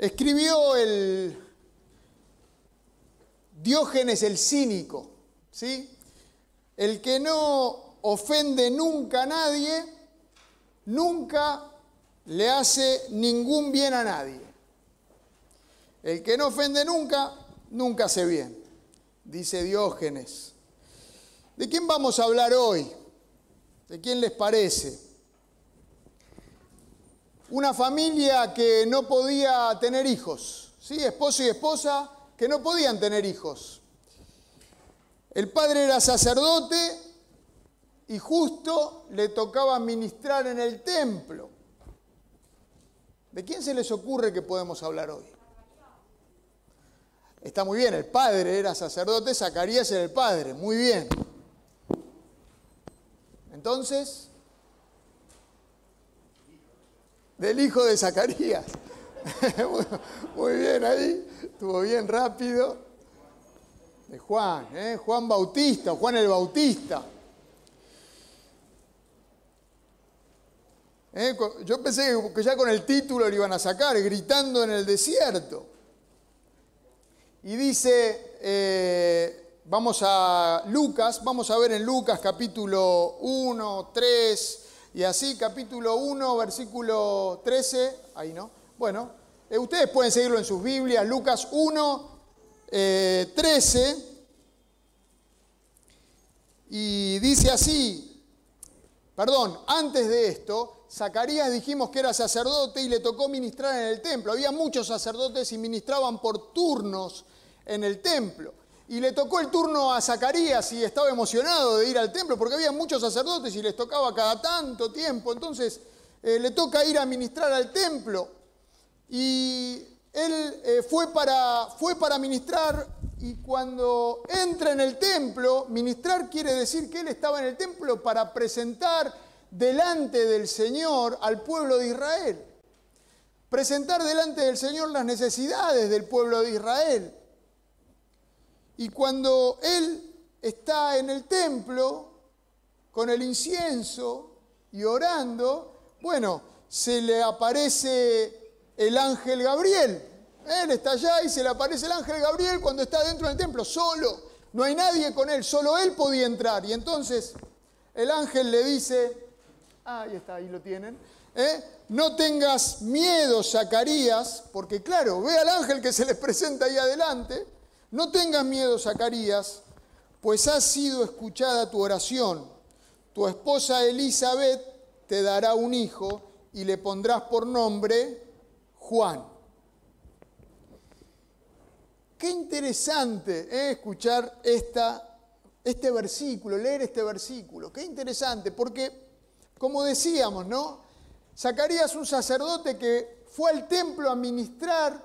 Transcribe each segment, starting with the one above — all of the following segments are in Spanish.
Escribió el Diógenes el cínico, ¿sí? El que no ofende nunca a nadie, nunca le hace ningún bien a nadie. El que no ofende nunca, nunca hace bien, dice Diógenes. ¿De quién vamos a hablar hoy? ¿De quién les parece? Una familia que no podía tener hijos, ¿sí? Esposo y esposa que no podían tener hijos. El padre era sacerdote y justo le tocaba ministrar en el templo. ¿De quién se les ocurre que podemos hablar hoy? Está muy bien, el padre era sacerdote, Zacarías era el padre, muy bien. Entonces, del hijo de Zacarías. muy bien ahí, estuvo bien rápido. De Juan, ¿eh? Juan Bautista, Juan el Bautista. ¿Eh? Yo pensé que ya con el título lo iban a sacar, gritando en el desierto. Y dice, eh, vamos a Lucas, vamos a ver en Lucas capítulo 1, 3 y así, capítulo 1, versículo 13, ahí no. Bueno, eh, ustedes pueden seguirlo en sus Biblias, Lucas 1, 13, y dice así, perdón, antes de esto, Zacarías dijimos que era sacerdote y le tocó ministrar en el templo. Había muchos sacerdotes y ministraban por turnos en el templo. Y le tocó el turno a Zacarías y estaba emocionado de ir al templo porque había muchos sacerdotes y les tocaba cada tanto tiempo. Entonces eh, le toca ir a ministrar al templo. Y él eh, fue, para, fue para ministrar y cuando entra en el templo, ministrar quiere decir que él estaba en el templo para presentar delante del Señor al pueblo de Israel. Presentar delante del Señor las necesidades del pueblo de Israel. Y cuando Él está en el templo con el incienso y orando, bueno, se le aparece el ángel Gabriel. Él está allá y se le aparece el ángel Gabriel cuando está dentro del templo, solo. No hay nadie con él, solo él podía entrar. Y entonces el ángel le dice, Ah, ahí está, ahí lo tienen. ¿Eh? No tengas miedo, Zacarías, porque claro, ve al ángel que se les presenta ahí adelante. No tengas miedo, Zacarías, pues ha sido escuchada tu oración. Tu esposa Elizabeth te dará un hijo y le pondrás por nombre Juan. Qué interesante ¿eh? escuchar este versículo, leer este versículo. Qué interesante, porque como decíamos, ¿no? Zacarías un sacerdote que fue al templo a ministrar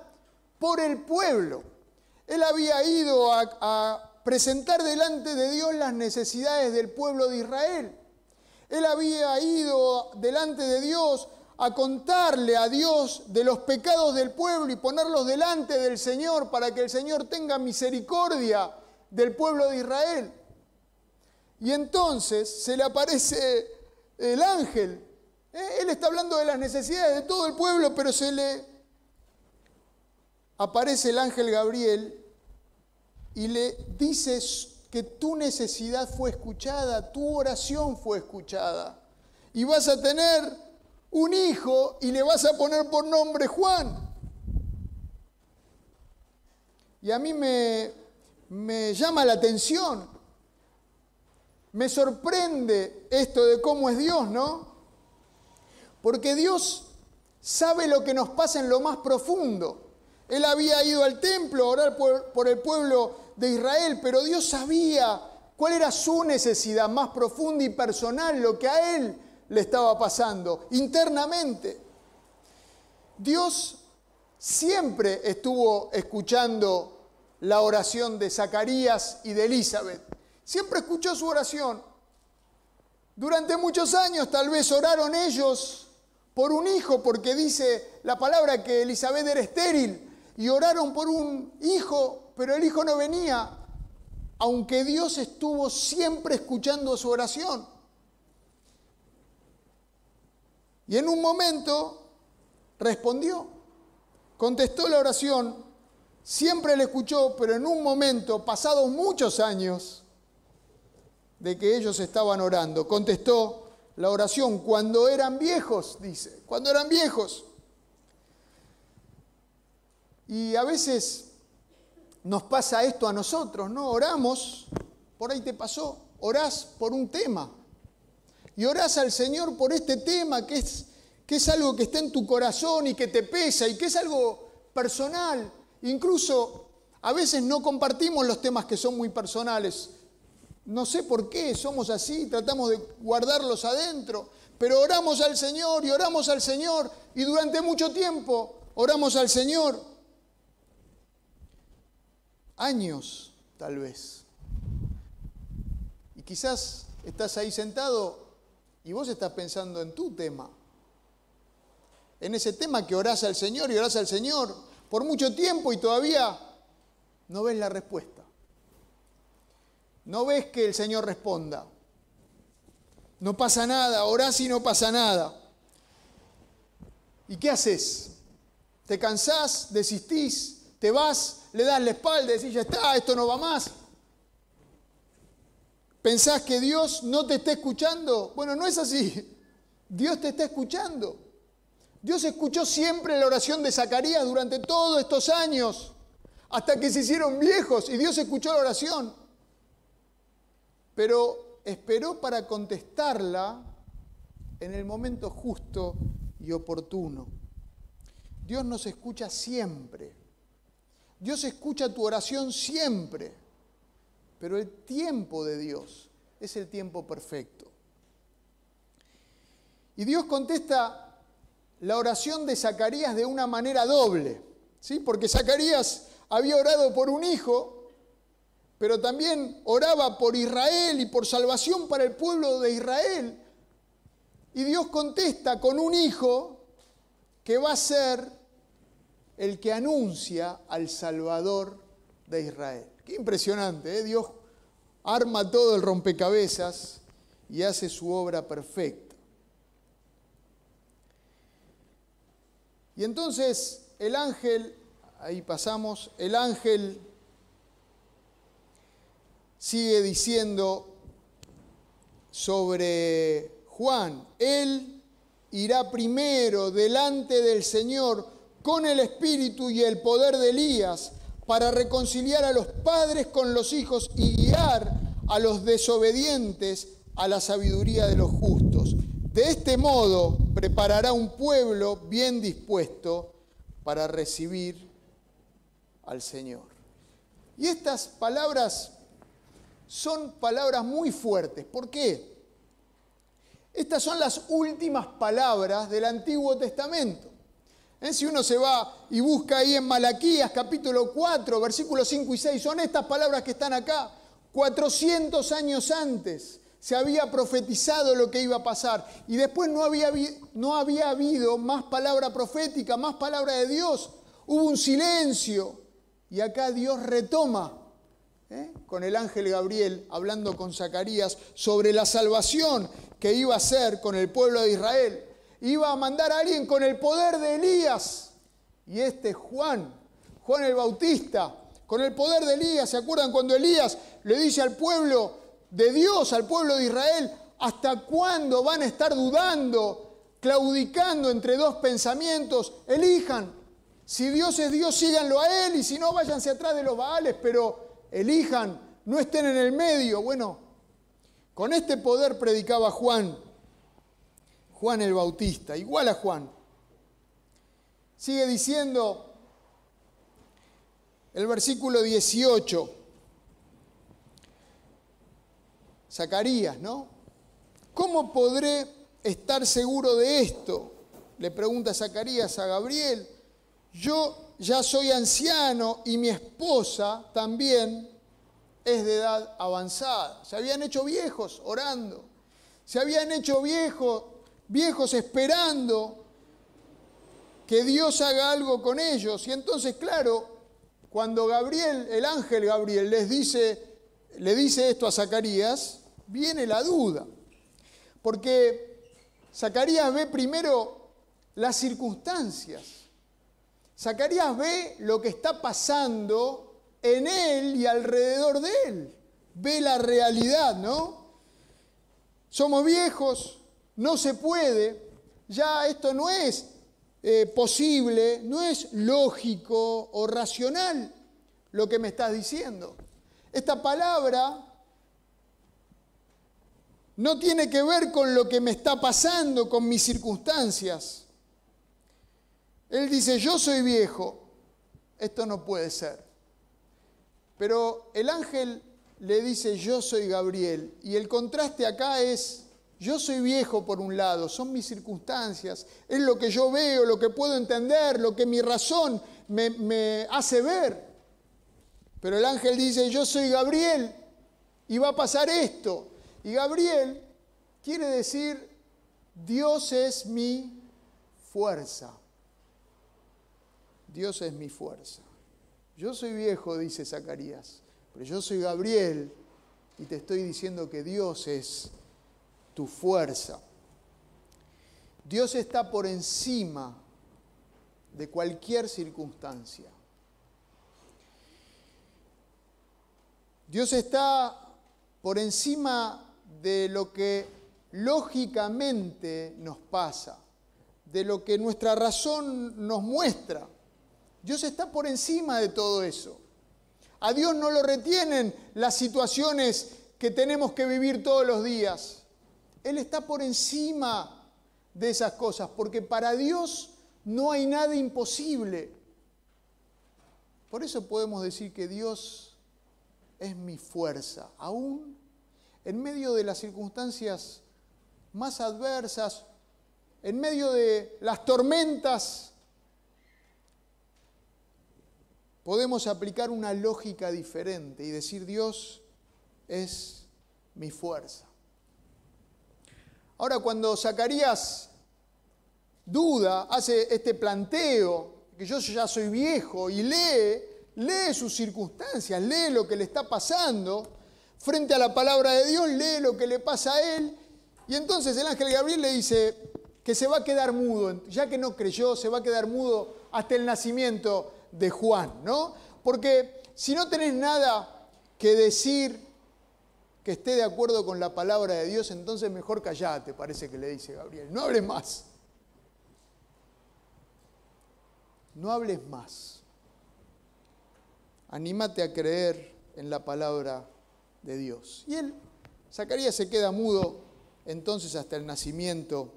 por el pueblo. Él había ido a, presentar delante de Dios las necesidades del pueblo de Israel. Él había ido delante de Dios a contarle a Dios de los pecados del pueblo y ponerlos delante del Señor para que el Señor tenga misericordia del pueblo de Israel. Y entonces se le aparece el ángel. Eh, él está hablando de las necesidades de todo el pueblo, pero se le aparece el ángel Gabriel y le dice que tu necesidad fue escuchada, tu oración fue escuchada. Y vas a tener un hijo y le vas a poner por nombre Juan. Y a mí me, me llama la atención me sorprende esto de cómo es Dios, ¿no? Porque Dios sabe lo que nos pasa en lo más profundo. Él había ido al templo a orar por, el pueblo de Israel, pero Dios sabía cuál era su necesidad más profunda y personal, lo que a él le estaba pasando internamente. Dios siempre estuvo escuchando la oración de Zacarías y de Elizabeth. Siempre escuchó su oración. Durante muchos años tal vez oraron ellos por un hijo, porque dice la palabra que Elizabeth era estéril, y oraron por un hijo, pero el hijo no venía, aunque Dios estuvo siempre escuchando su oración. Y en un momento respondió. contestó la oración, siempre la escuchó, pero en un momento, pasados muchos años de que ellos estaban orando, contestó la oración cuando eran viejos, dice, cuando eran viejos. Y a veces nos pasa esto a nosotros, ¿no? Oramos, por ahí te pasó, orás por un tema. Y orás al Señor por este tema que es, que es algo que está en tu corazón y que te pesa y que es algo personal. Incluso a veces no compartimos los temas que son muy personales. No sé por qué somos así, tratamos de guardarlos adentro, pero oramos al Señor y oramos al Señor y durante mucho tiempo oramos al Señor. Años, tal vez. Y quizás estás ahí sentado y vos estás pensando en tu tema, en ese tema que orás al Señor y orás al Señor por mucho tiempo y todavía no ves la respuesta. No ves que el Señor responda. No pasa nada, orás y no pasa nada. ¿Y qué haces? ¿Te cansás? ¿Desistís? ¿Te vas? ¿Le das la espalda? Decís, ya está, esto no va más. ¿Pensás que Dios no te está escuchando? Bueno, no es así. Dios te está escuchando. Dios escuchó siempre la oración de Zacarías durante todos estos años, hasta que se hicieron viejos y Dios escuchó la oración pero esperó para contestarla en el momento justo y oportuno. Dios nos escucha siempre. Dios escucha tu oración siempre. Pero el tiempo de Dios es el tiempo perfecto. Y Dios contesta la oración de Zacarías de una manera doble. ¿sí? Porque Zacarías había orado por un hijo pero también oraba por Israel y por salvación para el pueblo de Israel. Y Dios contesta con un hijo que va a ser el que anuncia al Salvador de Israel. Qué impresionante, ¿eh? Dios arma todo el rompecabezas y hace su obra perfecta. Y entonces el ángel, ahí pasamos, el ángel sigue diciendo sobre Juan, él irá primero delante del Señor con el espíritu y el poder de Elías para reconciliar a los padres con los hijos y guiar a los desobedientes a la sabiduría de los justos. De este modo preparará un pueblo bien dispuesto para recibir al Señor. Y estas palabras son palabras muy fuertes. ¿Por qué? Estas son las últimas palabras del Antiguo Testamento. ¿Eh? Si uno se va y busca ahí en Malaquías capítulo 4, versículos 5 y 6, son estas palabras que están acá. 400 años antes se había profetizado lo que iba a pasar y después no había, no había habido más palabra profética, más palabra de Dios. Hubo un silencio y acá Dios retoma ¿eh? con el ángel Gabriel hablando con Zacarías sobre la salvación que iba a hacer con el pueblo de Israel. Iba a mandar a alguien con el poder de Elías. Y este Juan, Juan el Bautista, con el poder de Elías, ¿se acuerdan cuando Elías le dice al pueblo de Dios, al pueblo de Israel, hasta cuándo van a estar dudando, claudicando entre dos pensamientos? Elijan. Si Dios es Dios, síganlo a Él y si no, váyanse atrás de los Baales, pero elijan, no estén en el medio. Bueno, con este poder predicaba Juan, Juan el Bautista, igual a Juan. Sigue diciendo el versículo 18, Zacarías, ¿no? ¿Cómo podré estar seguro de esto? Le pregunta Zacarías a Gabriel. Yo ya soy anciano y mi esposa también es de edad avanzada. Se habían hecho viejos orando. Se habían hecho viejos, viejos esperando que Dios haga algo con ellos. Y entonces, claro, cuando Gabriel, el ángel Gabriel, les dice, le dice esto a Zacarías, viene la duda. Porque Zacarías ve primero las circunstancias. Zacarías ve lo que está pasando en él y alrededor de él. Ve la realidad, ¿no? Somos viejos, no se puede, ya esto no es eh, posible, no es lógico o racional lo que me estás diciendo. Esta palabra no tiene que ver con lo que me está pasando, con mis circunstancias. Él dice, yo soy viejo, esto no puede ser. Pero el ángel le dice, yo soy Gabriel. Y el contraste acá es, yo soy viejo por un lado, son mis circunstancias, es lo que yo veo, lo que puedo entender, lo que mi razón me, me hace ver. Pero el ángel dice, yo soy Gabriel y va a pasar esto. Y Gabriel quiere decir, Dios es mi fuerza. Dios es mi fuerza. Yo soy viejo, dice Zacarías, pero yo soy Gabriel y te estoy diciendo que Dios es tu fuerza. Dios está por encima de cualquier circunstancia. Dios está por encima de lo que lógicamente nos pasa, de lo que nuestra razón nos muestra. Dios está por encima de todo eso. A Dios no lo retienen las situaciones que tenemos que vivir todos los días. Él está por encima de esas cosas, porque para Dios no hay nada imposible. Por eso podemos decir que Dios es mi fuerza, aún en medio de las circunstancias más adversas, en medio de las tormentas, podemos aplicar una lógica diferente y decir Dios es mi fuerza. Ahora cuando Zacarías duda, hace este planteo, que yo ya soy viejo y lee, lee sus circunstancias, lee lo que le está pasando, frente a la palabra de Dios, lee lo que le pasa a él. Y entonces el ángel Gabriel le dice que se va a quedar mudo, ya que no creyó, se va a quedar mudo hasta el nacimiento de Juan, ¿no? Porque si no tenés nada que decir que esté de acuerdo con la palabra de Dios, entonces mejor callate, parece que le dice Gabriel. No hables más. No hables más. Anímate a creer en la palabra de Dios. Y él, Zacarías se queda mudo entonces hasta el nacimiento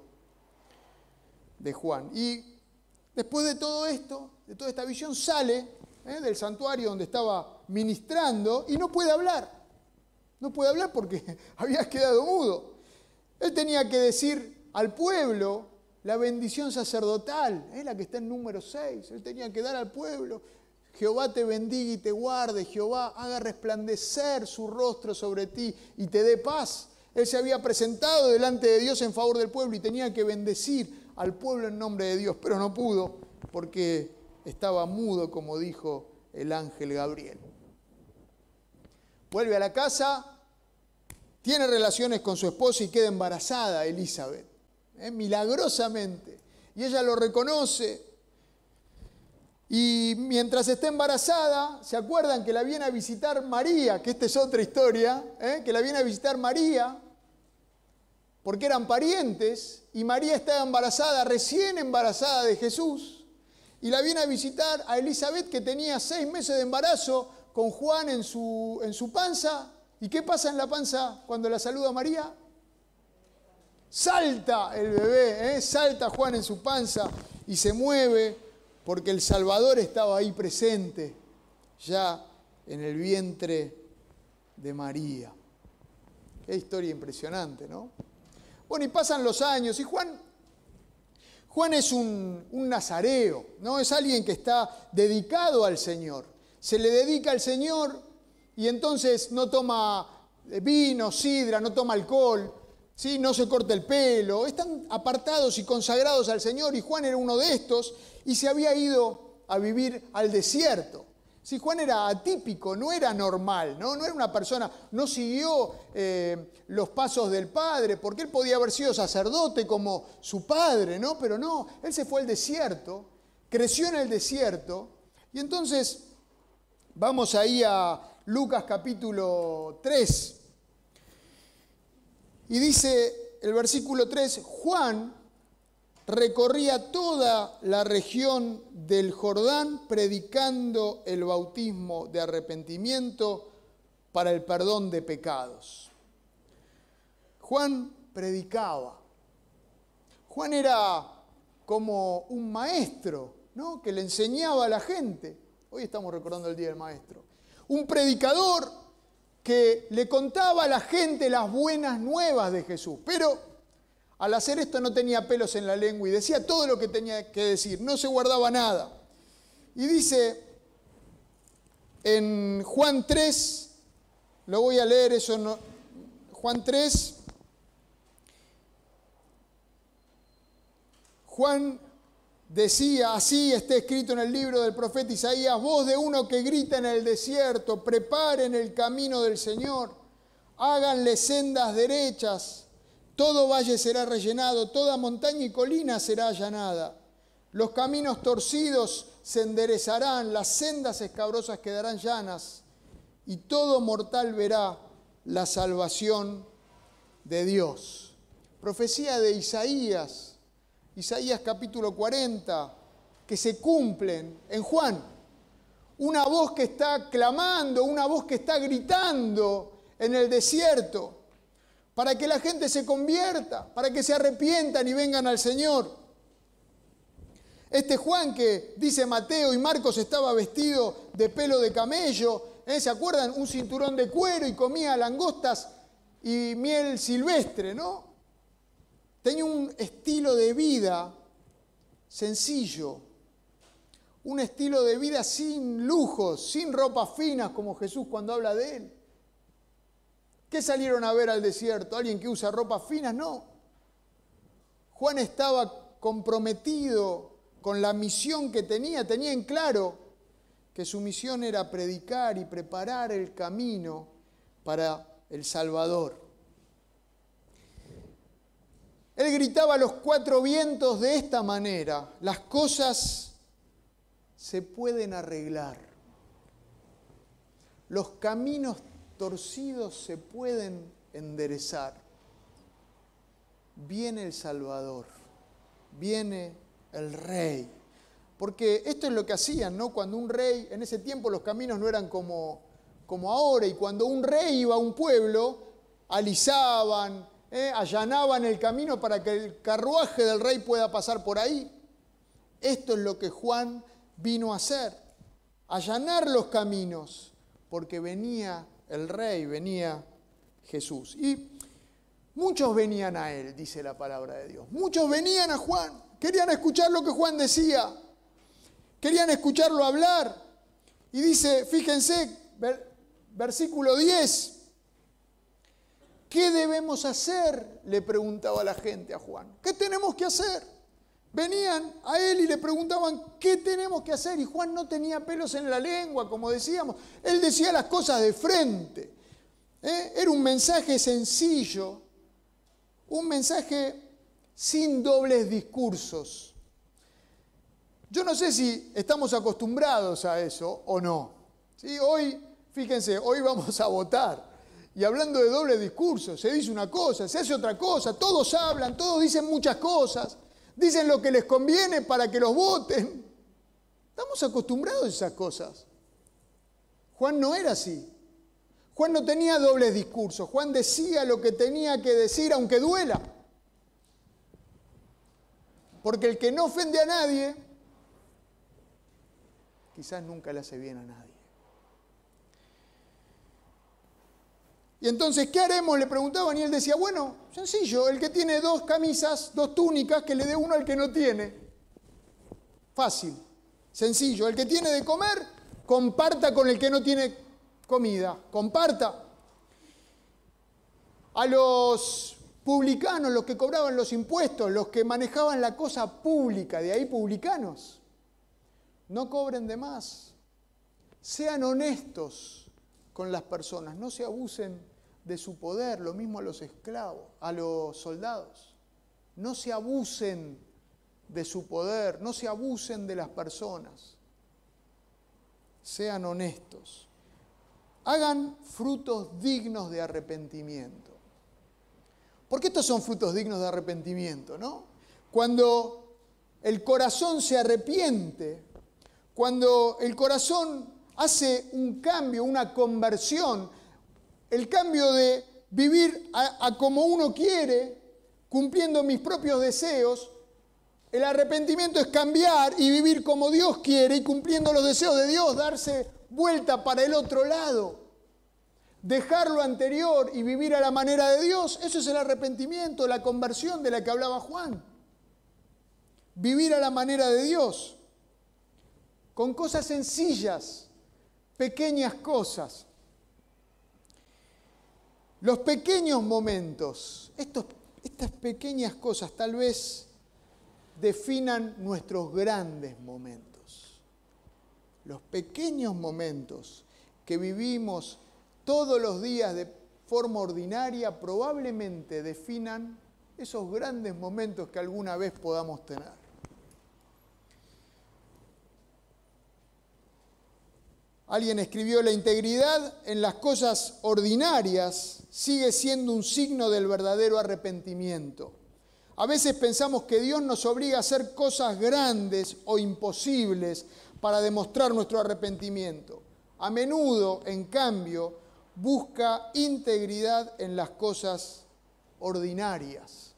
de Juan. Y después de todo esto, de toda esta visión, sale ¿eh? del santuario donde estaba ministrando y no puede hablar. No puede hablar porque había quedado mudo. Él tenía que decir al pueblo la bendición sacerdotal, ¿eh? la que está en número 6. Él tenía que dar al pueblo Jehová te bendiga y te guarde, Jehová haga resplandecer su rostro sobre ti y te dé paz. Él se había presentado delante de Dios en favor del pueblo y tenía que bendecir al pueblo en nombre de Dios, pero no pudo porque estaba mudo, como dijo el ángel Gabriel. Vuelve a la casa, tiene relaciones con su esposa y queda embarazada Elizabeth, ¿eh? milagrosamente. Y ella lo reconoce y mientras está embarazada, ¿se acuerdan que la viene a visitar María? Que esta es otra historia, ¿eh? que la viene a visitar María, porque eran parientes, y María estaba embarazada, recién embarazada de Jesús, y la viene a visitar a Elizabeth, que tenía seis meses de embarazo, con Juan en su, en su panza. ¿Y qué pasa en la panza cuando la saluda María? Salta el bebé, ¿eh? salta Juan en su panza y se mueve porque el Salvador estaba ahí presente, ya en el vientre de María. Qué historia impresionante, ¿no? Bueno, y pasan los años y Juan, Juan es un, un nazareo, ¿no? Es alguien que está dedicado al Señor. Se le dedica al Señor y entonces no toma vino, sidra, no toma alcohol, ¿sí? no se corta el pelo, están apartados y consagrados al Señor y Juan era uno de estos y se había ido a vivir al desierto. Si Juan era atípico, no era normal, no, no era una persona, no siguió eh, los pasos del padre, porque él podía haber sido sacerdote como su padre, ¿no? Pero no, él se fue al desierto creció en el desierto. Y entonces vamos ahí a Lucas capítulo 3. Y dice el versículo 3, Juan recorría toda la región del Jordán predicando el bautismo de arrepentimiento para el perdón de pecados. Juan predicaba. Juan era como un maestro, ¿no? Que le enseñaba a la gente. Hoy estamos recordando el Día del Maestro. Un predicador que le contaba a la gente las buenas nuevas de Jesús. Pero al hacer esto no tenía pelos en la lengua y decía todo lo que tenía que decir, no se guardaba nada. Y dice en Juan 3, lo voy a leer, eso Juan 3, Juan decía, así está escrito en el libro del profeta Isaías, voz de uno que grita en el desierto, preparen el camino del Señor, háganle sendas derechas, todo valle será rellenado, toda montaña y colina será allanada. Los caminos torcidos se enderezarán, las sendas escabrosas quedarán llanas, y todo mortal verá la salvación de Dios. Profecía de Isaías Isaías capítulo 40, que se cumplen en Juan. Una voz que está clamando, una voz que está gritando en el desierto, para que la gente se convierta, para que se arrepientan y vengan al Señor. Este Juan que dice Mateo y Marcos estaba vestido de pelo de camello, ¿eh? ¿se acuerdan? Un cinturón de cuero y comía langostas y miel silvestre, ¿no? Tenía un estilo de vida sencillo, un estilo de vida sin lujos, sin ropas finas como Jesús cuando habla de él. ¿Qué salieron a ver al desierto? ¿Alguien que usa ropas finas? No. Juan estaba comprometido con la misión que tenía, tenía en claro que su misión era predicar y preparar el camino para el Salvador. Él gritaba a los cuatro vientos de esta manera, las cosas se pueden arreglar, los caminos torcidos se pueden enderezar. Viene el Salvador, viene el Rey. Porque esto es lo que hacían, ¿no? Cuando un rey, en ese tiempo los caminos no eran como, como ahora, y cuando un rey iba a un pueblo, alisaban, ¿eh? allanaban el camino para que el carruaje del rey pueda pasar por ahí. Esto es lo que Juan vino a hacer, allanar los caminos, porque venía el rey, venía Jesús. Y muchos venían a él, dice la palabra de Dios. Muchos venían a Juan, querían escuchar lo que Juan decía, querían escucharlo hablar. Y dice, fíjense, versículo 10, ¿Qué debemos hacer? Le preguntaba la gente a Juan. ¿Qué tenemos que hacer? Venían a él y le preguntaban, ¿qué tenemos que hacer? Y Juan no tenía pelos en la lengua, como decíamos. Él decía las cosas de frente. ¿eh? Era un mensaje sencillo, un mensaje sin dobles discursos. Yo no sé si estamos acostumbrados a eso o no. Hoy, fíjense, hoy vamos a votar. Y hablando de doble discurso, se dice una cosa, se hace otra cosa, todos hablan, todos dicen muchas cosas, dicen lo que les conviene para que los voten. Estamos acostumbrados a esas cosas. Juan no era así. Juan no tenía doble discurso. Juan decía lo que tenía que decir aunque duela. Porque el que no ofende a nadie, quizás nunca le hace bien a nadie. Y entonces, ¿qué haremos? Le preguntaban y él decía, bueno, sencillo, el que tiene dos camisas, dos túnicas, que le dé uno al que no tiene. Fácil, sencillo. El que tiene de comer, comparta con el que no tiene comida, comparta. A los publicanos, los que cobraban los impuestos, los que manejaban la cosa pública, de ahí publicanos, no cobren de más. Sean honestos con las personas, no se abusen de su poder, lo mismo a los esclavos, a los soldados. No se abusen de su poder, no se abusen de las personas, sean honestos, hagan frutos dignos de arrepentimiento. Porque estos son frutos dignos de arrepentimiento, ¿no? Cuando el corazón se arrepiente, cuando el corazón hace un cambio, una conversión, el cambio de vivir a, como uno quiere, cumpliendo mis propios deseos, el arrepentimiento es cambiar y vivir como Dios quiere y cumpliendo los deseos de Dios, darse vuelta para el otro lado dejar lo anterior y vivir a la manera de Dios, eso es el arrepentimiento, la conversión de la que hablaba Juan. Vivir a la manera de Dios, con cosas sencillas, pequeñas cosas. Los pequeños momentos, estas pequeñas cosas tal vez definan nuestros grandes momentos. Los pequeños momentos que vivimos todos los días de forma ordinaria probablemente definan esos grandes momentos que alguna vez podamos tener. Alguien escribió, la integridad en las cosas ordinarias sigue siendo un signo del verdadero arrepentimiento. A veces pensamos que Dios nos obliga a hacer cosas grandes o imposibles para demostrar nuestro arrepentimiento. A menudo, en cambio, busca integridad en las cosas ordinarias.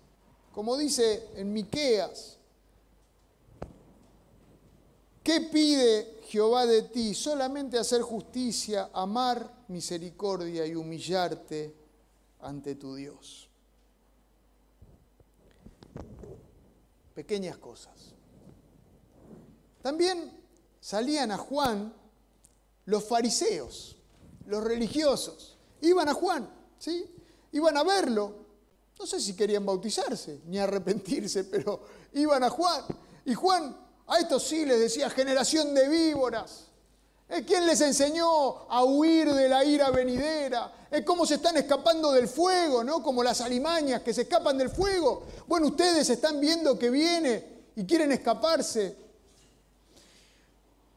Como dice en Miqueas, ¿qué pide Jehová de ti? Solamente hacer justicia, amar misericordia y humillarte ante tu Dios. Pequeñas cosas. También salían a Juan los fariseos los religiosos. Iban a Juan, ¿sí? Iban a verlo. No sé si querían bautizarse ni arrepentirse, pero iban a Juan. Y Juan a estos sí les decía, generación de víboras. ¿Quién les enseñó a huir de la ira venidera? Cómo se están escapando del fuego, ¿no? Como las alimañas que se escapan del fuego. Bueno, ustedes están viendo que viene y quieren escaparse.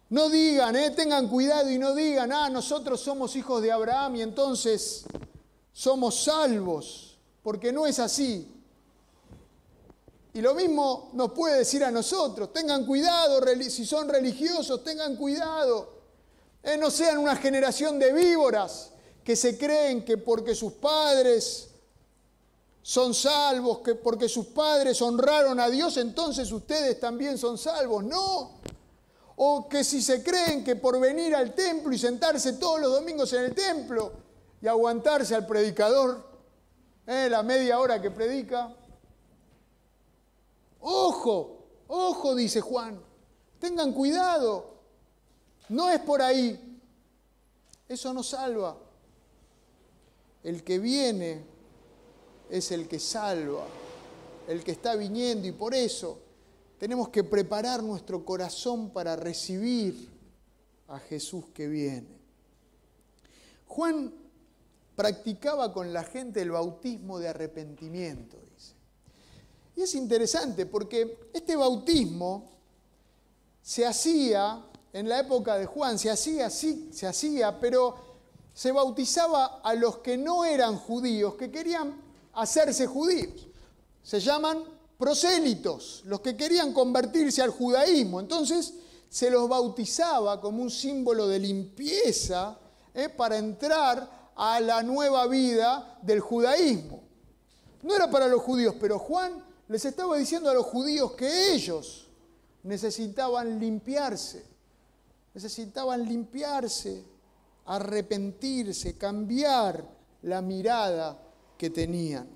No digan, eh, tengan cuidado y no digan, ah, nosotros somos hijos de Abraham y entonces somos salvos, porque no es así. Y lo mismo nos puede decir a nosotros, tengan cuidado, si son religiosos, tengan cuidado. Eh, no sean una generación de víboras que se creen que porque sus padres son salvos, que porque sus padres honraron a Dios, entonces ustedes también son salvos. No, o que si se creen que por venir al templo y sentarse todos los domingos en el templo y aguantarse al predicador, eh, la media hora que predica, ojo, ojo, dice Juan, tengan cuidado, no es por ahí, eso no salva. El que viene es el que salva, el que está viniendo y por eso tenemos que preparar nuestro corazón para recibir a Jesús que viene. Juan practicaba con la gente el bautismo de arrepentimiento. Y es interesante porque este bautismo se hacía en la época de Juan, se hacía, sí, se hacía, pero se bautizaba a los que no eran judíos, que querían hacerse judíos. Se llaman prosélitos, los que querían convertirse al judaísmo. Entonces se los bautizaba como un símbolo de limpieza ¿eh? para entrar a la nueva vida del judaísmo. No era para los judíos, pero Juan les estaba diciendo a los judíos que ellos necesitaban limpiarse, necesitaban limpiarse, arrepentirse, cambiar la mirada que tenían.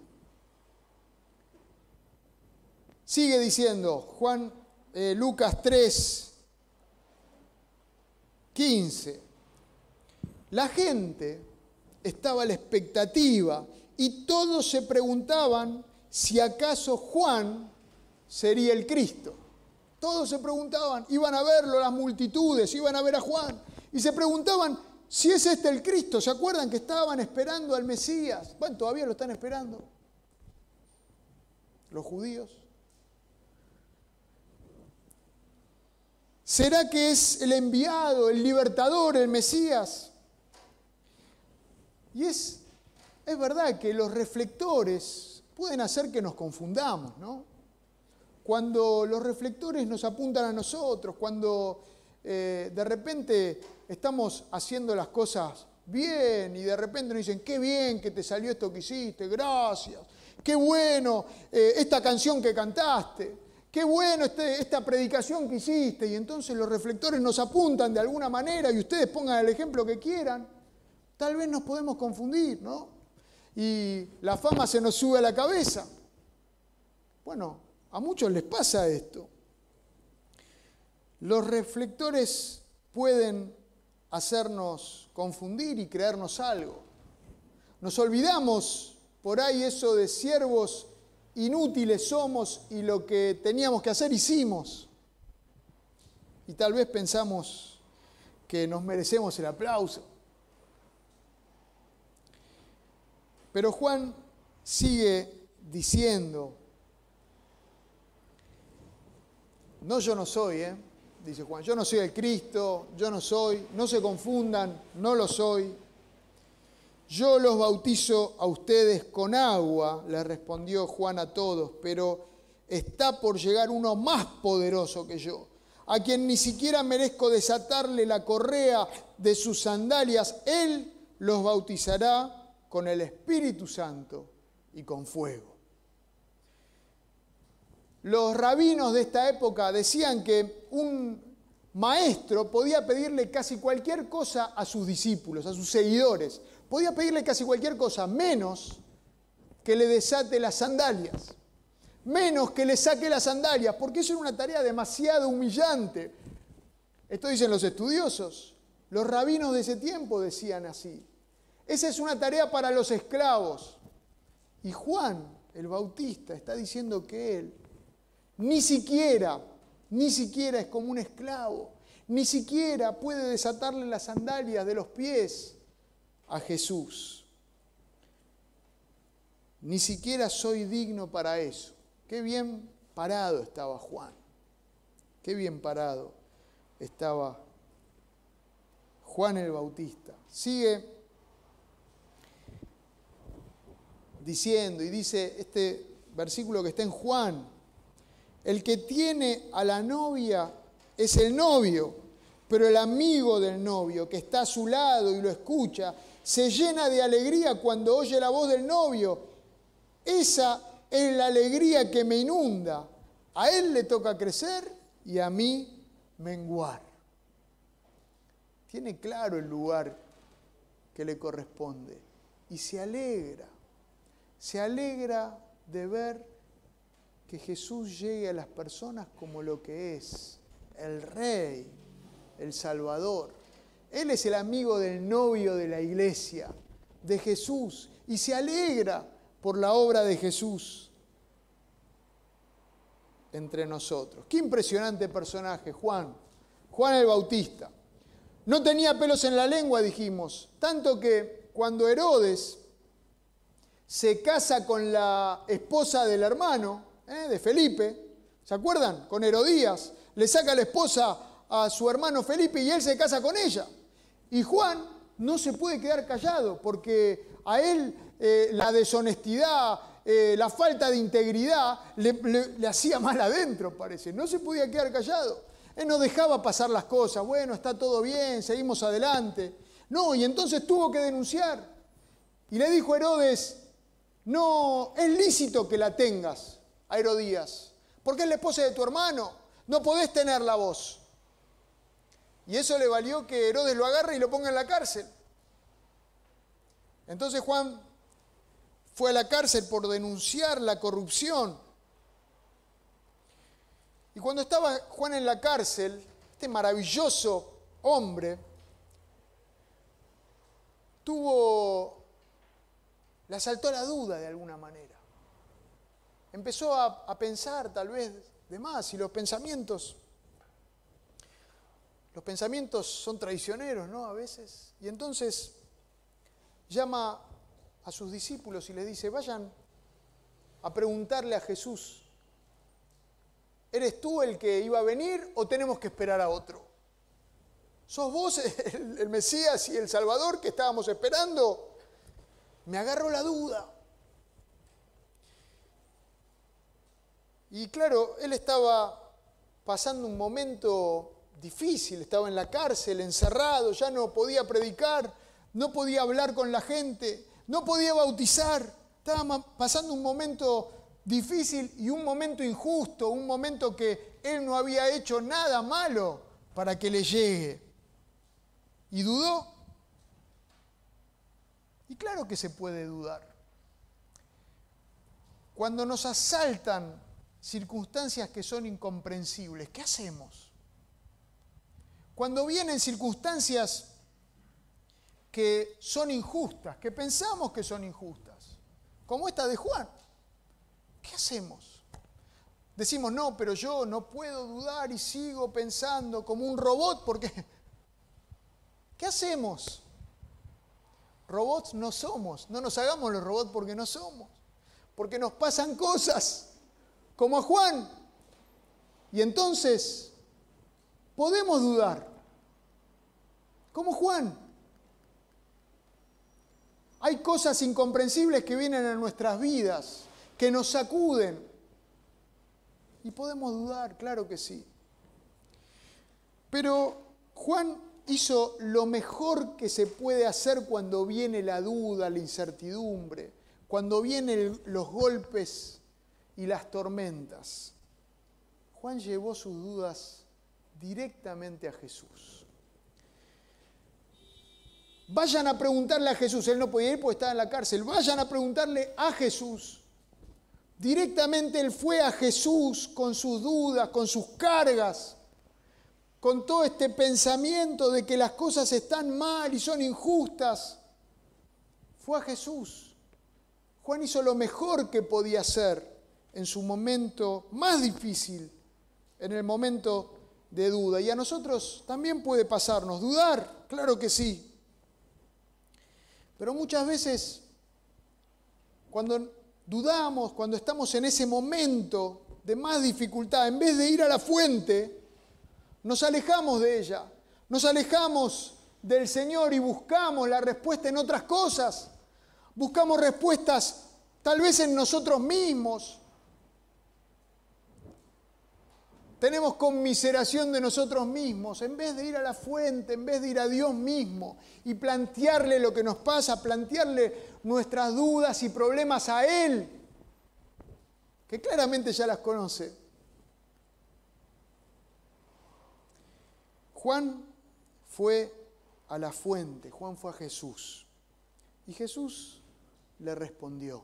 Sigue diciendo Juan eh, Lucas 3, 15. La gente estaba a la expectativa y todos se preguntaban si acaso Juan sería el Cristo. Todos se preguntaban, iban a verlo las multitudes, iban a ver a Juan y se preguntaban si es este el Cristo. ¿Se acuerdan que estaban esperando al Mesías? Bueno, todavía lo están esperando. Los judíos. ¿Será que es el enviado, el libertador, el Mesías? Y es, es verdad que los reflectores pueden hacer que nos confundamos, ¿no? Cuando los reflectores nos apuntan a nosotros, cuando eh, de repente estamos haciendo las cosas bien y de repente nos dicen, qué bien que te salió esto que hiciste, gracias, qué bueno eh, esta canción que cantaste, qué bueno este, esta predicación que hiciste y entonces los reflectores nos apuntan de alguna manera y ustedes pongan el ejemplo que quieran, tal vez nos podemos confundir, ¿no? Y la fama se nos sube a la cabeza. Bueno, a muchos les pasa esto. Los reflectores pueden hacernos confundir y creernos algo. Nos olvidamos por ahí eso de siervos inútiles somos y lo que teníamos que hacer hicimos. Y tal vez pensamos que nos merecemos el aplauso. Pero Juan sigue diciendo, no yo no soy, ¿eh? dice Juan, yo no soy el Cristo, yo no soy, no se confundan, no lo soy. Yo los bautizo a ustedes con agua, le respondió Juan a todos, pero está por llegar uno más poderoso que yo, a quien ni siquiera merezco desatarle la correa de sus sandalias. Él los bautizará con el Espíritu Santo y con fuego. Los rabinos de esta época decían que un maestro podía pedirle casi cualquier cosa a sus discípulos, a sus seguidores. Podía pedirle casi cualquier cosa, menos que le desate las sandalias, menos que le saque las sandalias, porque eso era una tarea demasiado humillante. Esto dicen los estudiosos. Los rabinos de ese tiempo decían así. Esa es una tarea para los esclavos. Y Juan, el Bautista, está diciendo que él ni siquiera, ni siquiera es como un esclavo, ni siquiera puede desatarle las sandalias de los pies a Jesús. Ni siquiera soy digno para eso. Qué bien parado estaba Juan. Qué bien parado estaba Juan el Bautista. Sigue diciendo y dice este versículo que está en Juan el que tiene a la novia es el novio, pero el amigo del novio que está a su lado y lo escucha, se llena de alegría cuando oye la voz del novio. Esa es la alegría que me inunda. A él le toca crecer y a mí menguar. Tiene claro el lugar que le corresponde y se alegra. Se alegra de ver que Jesús llegue a las personas como lo que es, el Rey, el Salvador. Él es el amigo del novio de la iglesia, de Jesús, y se alegra por la obra de Jesús entre nosotros. Qué impresionante personaje, Juan, Juan el Bautista. No tenía pelos en la lengua, dijimos, tanto que cuando Herodes se casa con la esposa del hermano, ¿eh? de Felipe, ¿se acuerdan? Con Herodías, le saca la esposa a su hermano Felipe y él se casa con ella. Y Juan no se puede quedar callado porque a él eh, la deshonestidad, eh, la falta de integridad le, le, hacía mal adentro, parece. No se podía quedar callado. Él no dejaba pasar las cosas. Bueno, está todo bien, seguimos adelante. No, y entonces tuvo que denunciar. Y le dijo Herodes, no, es lícito que la tengas a Herodías, porque es la esposa de tu hermano, no podés tenerla vos. Y eso le valió que Herodes lo agarre y lo ponga en la cárcel. Entonces Juan fue a la cárcel por denunciar la corrupción. Y cuando estaba Juan en la cárcel, este maravilloso hombre tuvo, le asaltó la duda de alguna manera empezó a, pensar tal vez de más y los pensamientos, los pensamientos son traicioneros, ¿no? A veces. Y entonces llama a sus discípulos y les dice, vayan a preguntarle a Jesús ¿Eres tú el que iba a venir o tenemos que esperar a otro? ¿Sos vos el, el Mesías y el Salvador que estábamos esperando? Me agarró la duda. Y claro, él estaba pasando un momento difícil, estaba en la cárcel, encerrado, ya no podía predicar, no podía hablar con la gente, no podía bautizar, estaba pasando un momento difícil y un momento injusto, un momento que él no había hecho nada malo para que le llegue. ¿Y dudó? Claro que se puede dudar. Cuando nos asaltan circunstancias que son incomprensibles, ¿qué hacemos? Cuando vienen circunstancias que son injustas, que pensamos que son injustas, como esta de Juan, ¿qué hacemos? Decimos, no, pero yo no puedo dudar y sigo pensando como un robot porque... ¿Qué hacemos? Robots no somos, no nos hagamos los robots porque no somos, porque nos pasan cosas como a Juan. Y entonces podemos dudar, como Juan. Hay cosas incomprensibles que vienen a nuestras vidas, que nos sacuden. Y podemos dudar, claro que sí. Pero Juan hizo lo mejor que se puede hacer cuando viene la duda, la incertidumbre, cuando vienen los golpes y las tormentas. Juan llevó sus dudas directamente a Jesús. Vayan a preguntarle a Jesús, él no podía ir porque estaba en la cárcel, vayan a preguntarle a Jesús. Directamente él fue a Jesús con sus dudas, con sus cargas, con todo este pensamiento de que las cosas están mal y son injustas. Fue a Jesús. Juan hizo lo mejor que podía hacer en su momento más difícil, en el momento de duda. Y a nosotros también puede pasarnos dudar, claro que sí. Pero muchas veces, cuando dudamos, cuando estamos en ese momento de más dificultad, en vez de ir a la fuente, nos alejamos de ella, nos alejamos del Señor y buscamos la respuesta en otras cosas. Buscamos respuestas tal vez en nosotros mismos, tenemos conmiseración de nosotros mismos, en vez de ir a la fuente, en vez de ir a Dios mismo y plantearle lo que nos pasa, plantearle nuestras dudas y problemas a Él, que claramente ya las conoce. Juan fue a la fuente, Juan fue a Jesús. Y Jesús le respondió,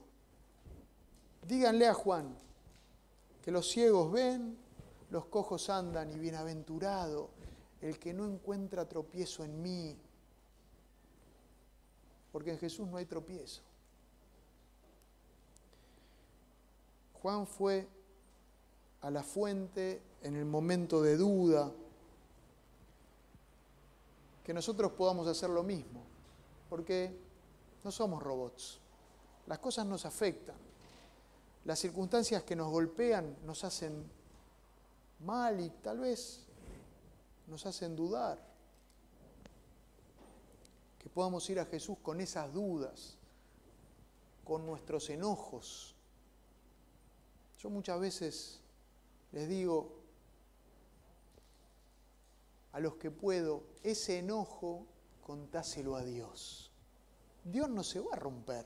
díganle a Juan que los ciegos ven, los cojos andan y bienaventurado el que no encuentra tropiezo en mí, porque en Jesús no hay tropiezo. Juan fue a la fuente en el momento de duda, que nosotros podamos hacer lo mismo, porque no somos robots. Las cosas nos afectan. Las circunstancias que nos golpean nos hacen mal y tal vez nos hacen dudar. Que podamos ir a Jesús con esas dudas, con nuestros enojos. Yo muchas veces les digo a los que puedo, ese enojo contáselo a Dios. Dios no se va a romper.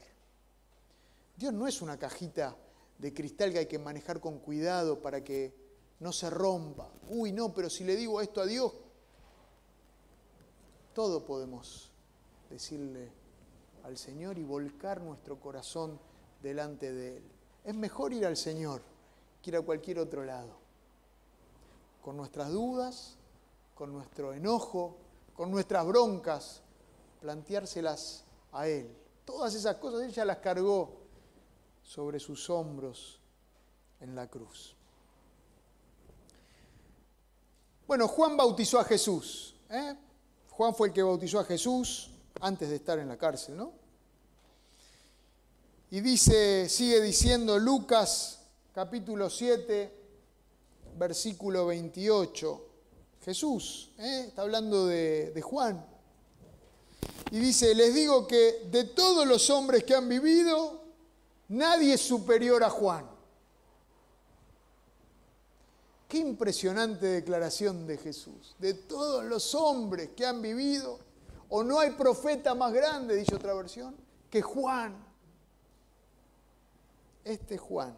Dios no es una cajita de cristal que hay que manejar con cuidado para que no se rompa. Uy, no, pero si le digo esto a Dios, todo podemos decirle al Señor y volcar nuestro corazón delante de Él. Es mejor ir al Señor que ir a cualquier otro lado. Con nuestras dudas, con nuestro enojo, con nuestras broncas, planteárselas a Él. Todas esas cosas ella las cargó sobre sus hombros en la cruz. Bueno, Juan bautizó a Jesús. ¿eh? Juan fue el que bautizó a Jesús antes de estar en la cárcel, ¿no? Y dice, sigue diciendo Lucas capítulo 7, versículo 28. Jesús, ¿eh? está hablando de, de Juan. Y dice, les digo que de todos los hombres que han vivido, nadie es superior a Juan. Qué impresionante declaración de Jesús. De todos los hombres que han vivido, o no hay profeta más grande, dice otra versión, que Juan. Este Juan.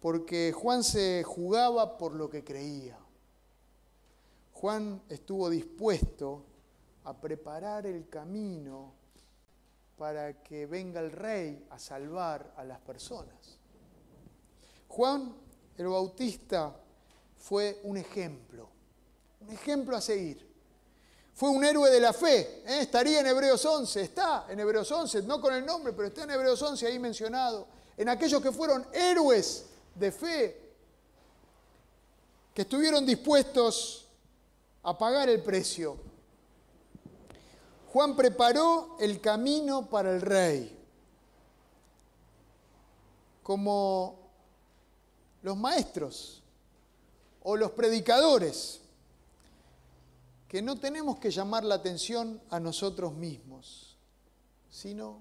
Porque Juan se jugaba por lo que creía. Juan estuvo dispuesto a preparar el camino para que venga el rey a salvar a las personas. Juan el Bautista fue un ejemplo, un ejemplo a seguir. Fue un héroe de la fe, ¿eh? estaría en Hebreos 11, está en Hebreos 11, no con el nombre, pero está en Hebreos 11 ahí mencionado, en aquellos que fueron héroes de fe, que estuvieron dispuestos a pagar el precio. Juan preparó el camino para el rey. Como los maestros o los predicadores, que no tenemos que llamar la atención a nosotros mismos, sino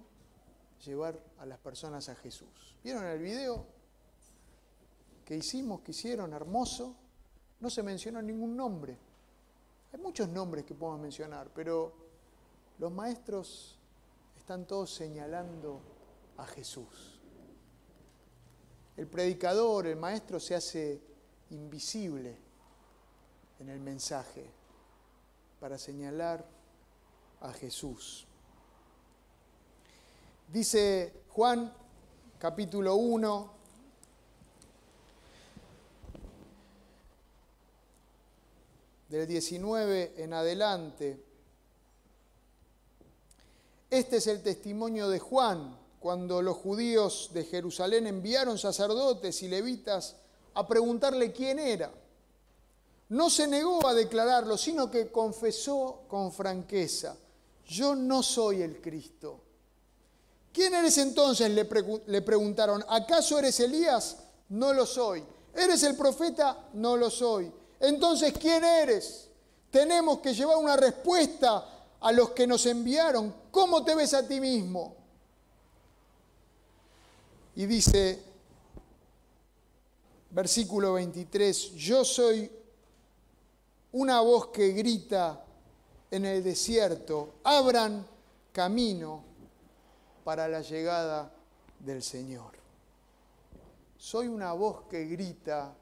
llevar a las personas a Jesús. ¿Vieron el video que hicimos, que hicieron, hermoso? No se mencionó ningún nombre. Hay muchos nombres que podemos mencionar, pero los maestros están todos señalando a Jesús. El predicador, el maestro se hace invisible en el mensaje para señalar a Jesús. Dice Juan capítulo 1, del 19 en adelante. Este es el testimonio de Juan cuando los judíos de Jerusalén enviaron sacerdotes y levitas a preguntarle quién era. No se negó a declararlo, sino que confesó con franqueza, yo no soy el Cristo. ¿Quién eres entonces? Le, le, preguntaron, ¿acaso eres Elías? No lo soy. ¿Eres el profeta? No lo soy. Entonces, ¿quién eres? Tenemos que llevar una respuesta a los que nos enviaron. ¿Cómo te ves a ti mismo? Y dice, versículo 23, yo soy una voz que grita en el desierto, abran camino para la llegada del Señor. Soy una voz que grita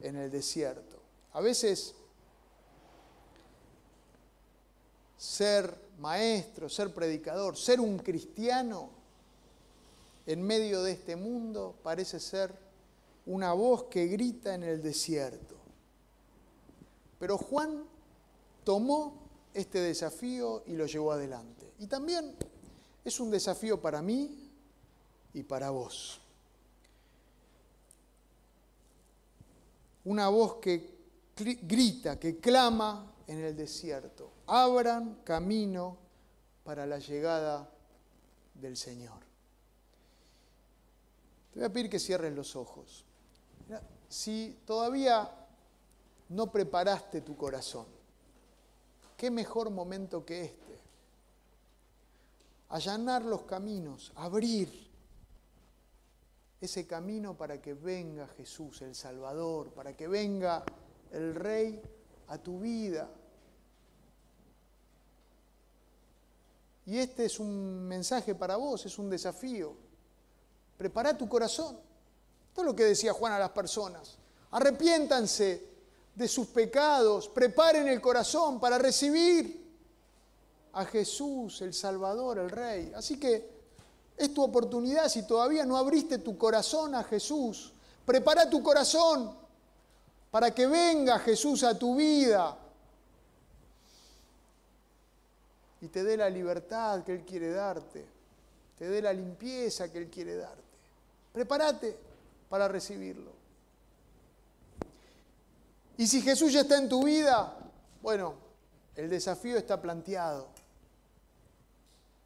en el desierto. A veces ser maestro, ser predicador, ser un cristiano en medio de este mundo parece ser una voz que grita en el desierto. Pero Juan tomó este desafío y lo llevó adelante. Y también es un desafío para mí y para vos. Una voz que grita, que clama en el desierto. Abran camino para la llegada del Señor. Te voy a pedir que cierres los ojos. Si todavía no preparaste tu corazón, qué mejor momento que este. Allanar los caminos, abrir ese camino para que venga Jesús, el Salvador, para que venga el Rey a tu vida. Y este es un mensaje para vos, es un desafío. Prepara tu corazón. Esto es lo que decía Juan a las personas. Arrepiéntanse de sus pecados, preparen el corazón para recibir a Jesús, el Salvador, el Rey. Así que es tu oportunidad, si todavía no abriste tu corazón a Jesús, prepara tu corazón para que venga Jesús a tu vida y te dé la libertad que Él quiere darte, te dé la limpieza que Él quiere darte. Prepárate para recibirlo. Y si Jesús ya está en tu vida, bueno, el desafío está planteado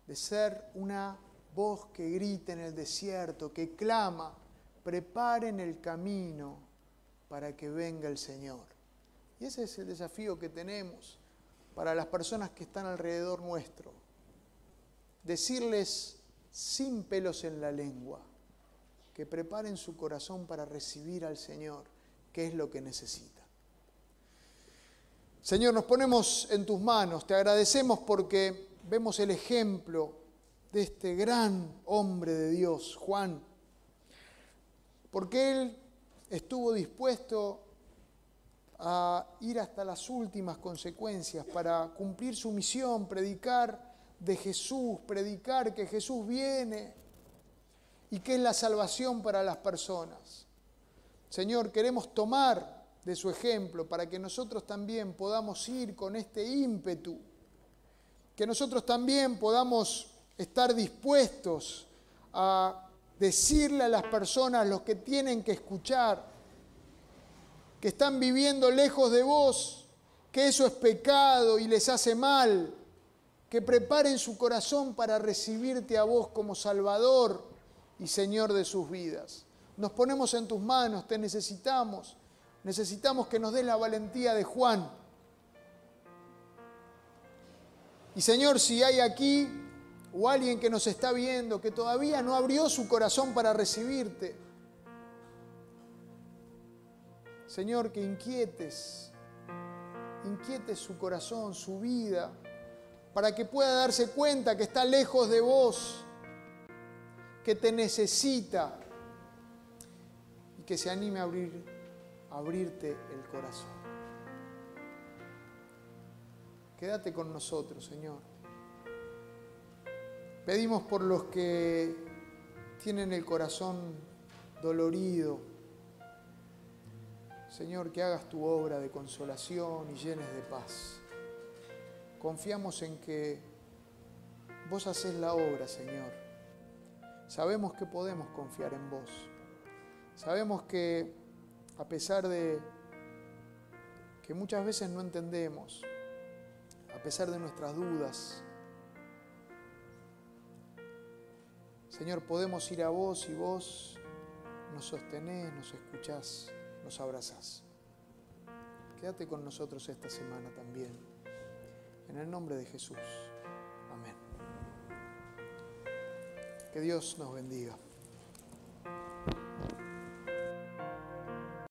de ser una voz que grita en el desierto, que clama, preparen el camino para que venga el Señor. Y ese es el desafío que tenemos para las personas que están alrededor nuestro. Decirles sin pelos en la lengua que preparen su corazón para recibir al Señor, que es lo que necesita. Señor, nos ponemos en tus manos, te agradecemos porque vemos el ejemplo de este gran hombre de Dios, Juan, porque él estuvo dispuesto a ir hasta las últimas consecuencias para cumplir su misión, predicar de Jesús, predicar que Jesús viene y que es la salvación para las personas. Señor, queremos tomar de su ejemplo para que nosotros también podamos ir con este ímpetu, que nosotros también podamos estar dispuestos a decirle a las personas lo que tienen que escuchar, que están viviendo lejos de vos, que eso es pecado y les hace mal, que preparen su corazón para recibirte a vos como Salvador y Señor de sus vidas. Nos ponemos en tus manos, te necesitamos, necesitamos que nos des la valentía de Juan. Y Señor, si hay aquí o alguien que nos está viendo que todavía no abrió su corazón para recibirte, Señor, que inquietes, inquietes su corazón, su vida, para que pueda darse cuenta que está lejos de vos, que te necesita y que se anime a, abrir, a abrirte el corazón. Quédate con nosotros, Señor. Pedimos por los que tienen el corazón dolorido, Señor, que hagas tu obra de consolación y llenes de paz. Confiamos en que vos haces la obra, Señor. Sabemos que podemos confiar en vos. Sabemos que a pesar de que muchas veces no entendemos, a pesar de nuestras dudas, Señor, podemos ir a vos y vos nos sostenés, nos escuchás nos abrazás. Quédate con nosotros esta semana también. En el nombre de Jesús. Amén. Que Dios nos bendiga.